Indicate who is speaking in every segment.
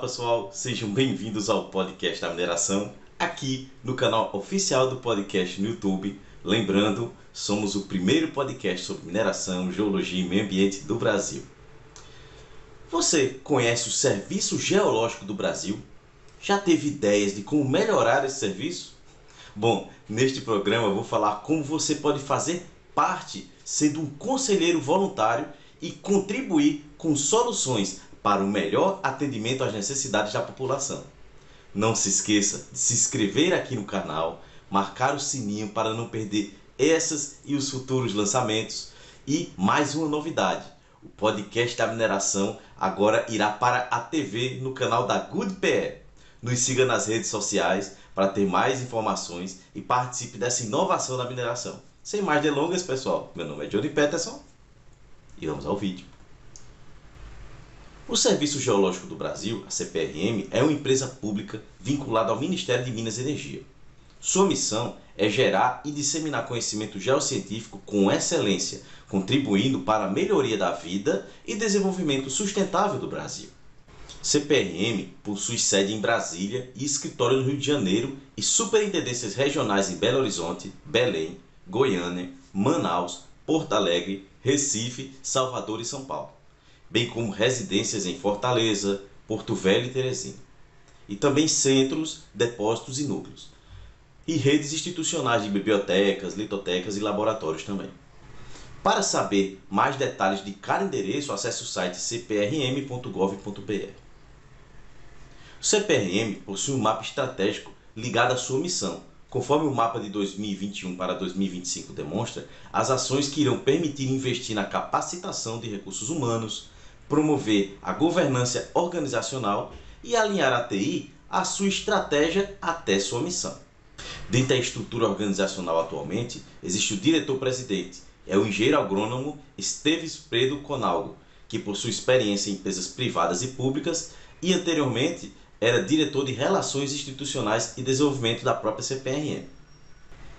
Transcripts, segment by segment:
Speaker 1: pessoal, sejam bem-vindos ao podcast da mineração, aqui no canal oficial do podcast no YouTube. Lembrando, somos o primeiro podcast sobre mineração, geologia e meio ambiente do Brasil. Você conhece o Serviço Geológico do Brasil? Já teve ideias de como melhorar esse serviço? Bom, neste programa eu vou falar como você pode fazer parte sendo um conselheiro voluntário e contribuir com soluções para o melhor atendimento às necessidades da população. Não se esqueça de se inscrever aqui no canal, marcar o sininho para não perder essas e os futuros lançamentos. E mais uma novidade: o podcast da mineração agora irá para a TV no canal da Good PR. Nos siga nas redes sociais para ter mais informações e participe dessa inovação da mineração. Sem mais delongas, pessoal, meu nome é Johnny Peterson e vamos ao vídeo. O Serviço Geológico do Brasil, a CPRM, é uma empresa pública vinculada ao Ministério de Minas e Energia. Sua missão é gerar e disseminar conhecimento geocientífico com excelência, contribuindo para a melhoria da vida e desenvolvimento sustentável do Brasil. CPRM possui sede em Brasília e escritório no Rio de Janeiro e superintendências regionais em Belo Horizonte, Belém, Goiânia, Manaus, Porto Alegre, Recife, Salvador e São Paulo bem como residências em Fortaleza, Porto Velho e Teresina, e também centros, depósitos e núcleos, e redes institucionais de bibliotecas, litotecas e laboratórios também. Para saber mais detalhes de cada endereço, acesse o site cprm.gov.br. O CPRM possui um mapa estratégico ligado à sua missão, Conforme o mapa de 2021 para 2025 demonstra, as ações que irão permitir investir na capacitação de recursos humanos, promover a governança organizacional e alinhar a TI à sua estratégia até sua missão. Dentro da estrutura organizacional atualmente, existe o diretor-presidente, é o engenheiro agrônomo Esteves Predo Conalgo, que possui experiência em empresas privadas e públicas e anteriormente era diretor de Relações Institucionais e Desenvolvimento da própria CPRM.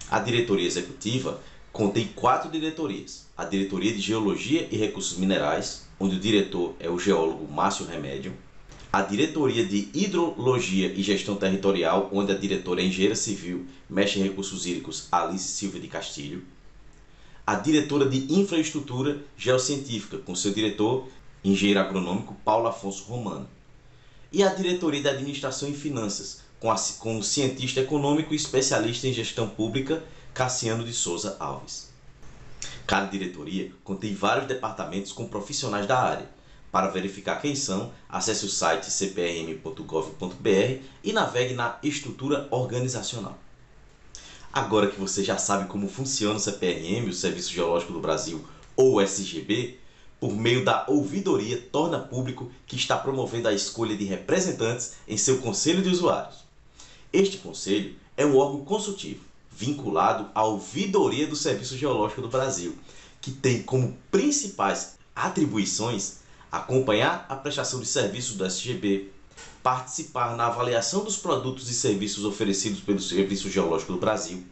Speaker 1: A diretoria executiva contém quatro diretorias: a Diretoria de Geologia e Recursos Minerais, onde o diretor é o geólogo Márcio Remédio, a Diretoria de Hidrologia e Gestão Territorial, onde a diretora é engenheira civil, mexe em recursos hídricos Alice Silva de Castilho, a diretora de Infraestrutura Geocientífica, com seu diretor, engenheiro agronômico Paulo Afonso Romano, e a Diretoria de Administração e Finanças, com, a, o cientista econômico e especialista em gestão pública Cassiano de Souza Alves. Cada diretoria contém vários departamentos com profissionais da área. Para verificar quem são, acesse o site cprm.gov.br e navegue na estrutura organizacional. Agora que você já sabe como funciona o CPRM, o Serviço Geológico do Brasil, ou SGB, por meio da ouvidoria, torna público que está promovendo a escolha de representantes em seu conselho de usuários. Este conselho é um órgão consultivo vinculado à ouvidoria do Serviço Geológico do Brasil, que tem como principais atribuições acompanhar a prestação de serviços do SGB, participar na avaliação dos produtos e serviços oferecidos pelo Serviço Geológico do Brasil,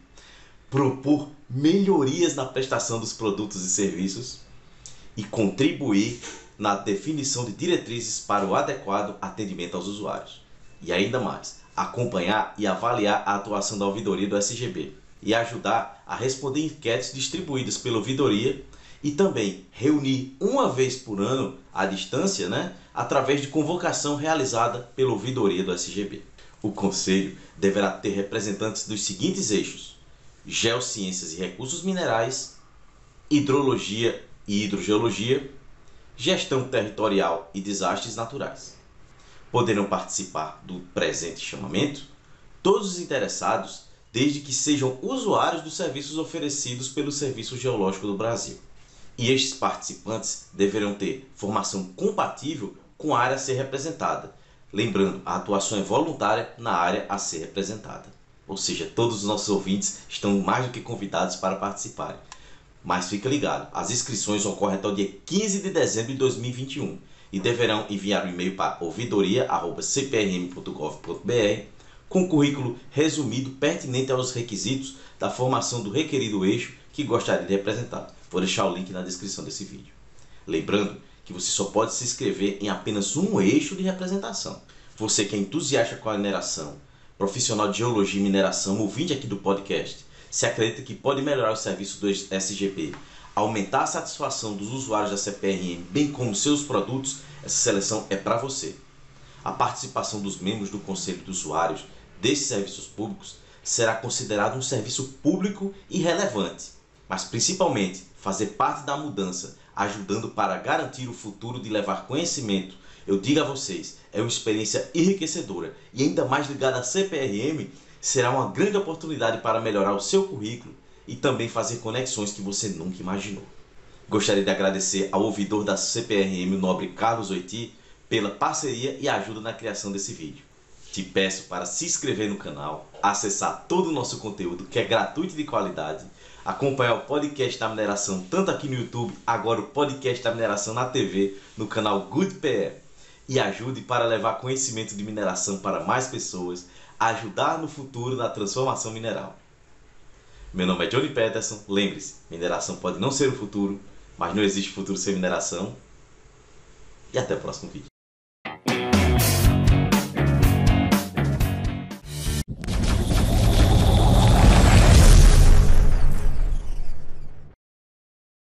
Speaker 1: propor melhorias na prestação dos produtos e serviços e contribuir na definição de diretrizes para o adequado atendimento aos usuários. E ainda mais, acompanhar e avaliar a atuação da ouvidoria do SGB e ajudar a responder enquetes distribuídas pela ouvidoria e também reunir uma vez por ano à distância, né, através de convocação realizada pela ouvidoria do SGB. O conselho deverá ter representantes dos seguintes eixos: geociências e recursos minerais, hidrologia e hidrogeologia, gestão territorial e desastres naturais poderão participar do presente chamamento todos os interessados, desde que sejam usuários dos serviços oferecidos pelo Serviço Geológico do Brasil. E estes participantes deverão ter formação compatível com a área a ser representada. Lembrando, a atuação é voluntária na área a ser representada. Ou seja, todos os nossos ouvintes estão mais do que convidados para participarem. Mas fica ligado, as inscrições ocorrem até o dia 15 de dezembro de 2021 e deverão enviar o um e-mail para ouvidoria.cprm.gov.br com currículo resumido pertinente aos requisitos da formação do requerido eixo que gostaria de representar. Vou deixar o link na descrição desse vídeo. Lembrando que você só pode se inscrever em apenas um eixo de representação. Você que é entusiasta com a mineração, profissional de geologia e mineração, ouvinte aqui do podcast, se acredita que pode melhorar o serviço do SGP, aumentar a satisfação dos usuários da CPRM, bem como seus produtos, essa seleção é para você. A participação dos membros do Conselho de Usuários desses serviços públicos será considerado um serviço público e relevante, mas principalmente fazer parte da mudança, ajudando para garantir o futuro de levar conhecimento eu digo a vocês, é uma experiência enriquecedora e ainda mais ligada à CPRM, será uma grande oportunidade para melhorar o seu currículo e também fazer conexões que você nunca imaginou. Gostaria de agradecer ao ouvidor da CPRM, o nobre Carlos Oiti, pela parceria e ajuda na criação desse vídeo. Te peço para se inscrever no canal, acessar todo o nosso conteúdo que é gratuito e de qualidade, acompanhar o podcast da mineração tanto aqui no YouTube, agora o podcast da mineração na TV, no canal Good PR e ajude para levar conhecimento de mineração para mais pessoas, ajudar no futuro na transformação mineral. Meu nome é Johnny Peterson. Lembre-se, mineração pode não ser o futuro, mas não existe futuro sem mineração. E até o próximo vídeo.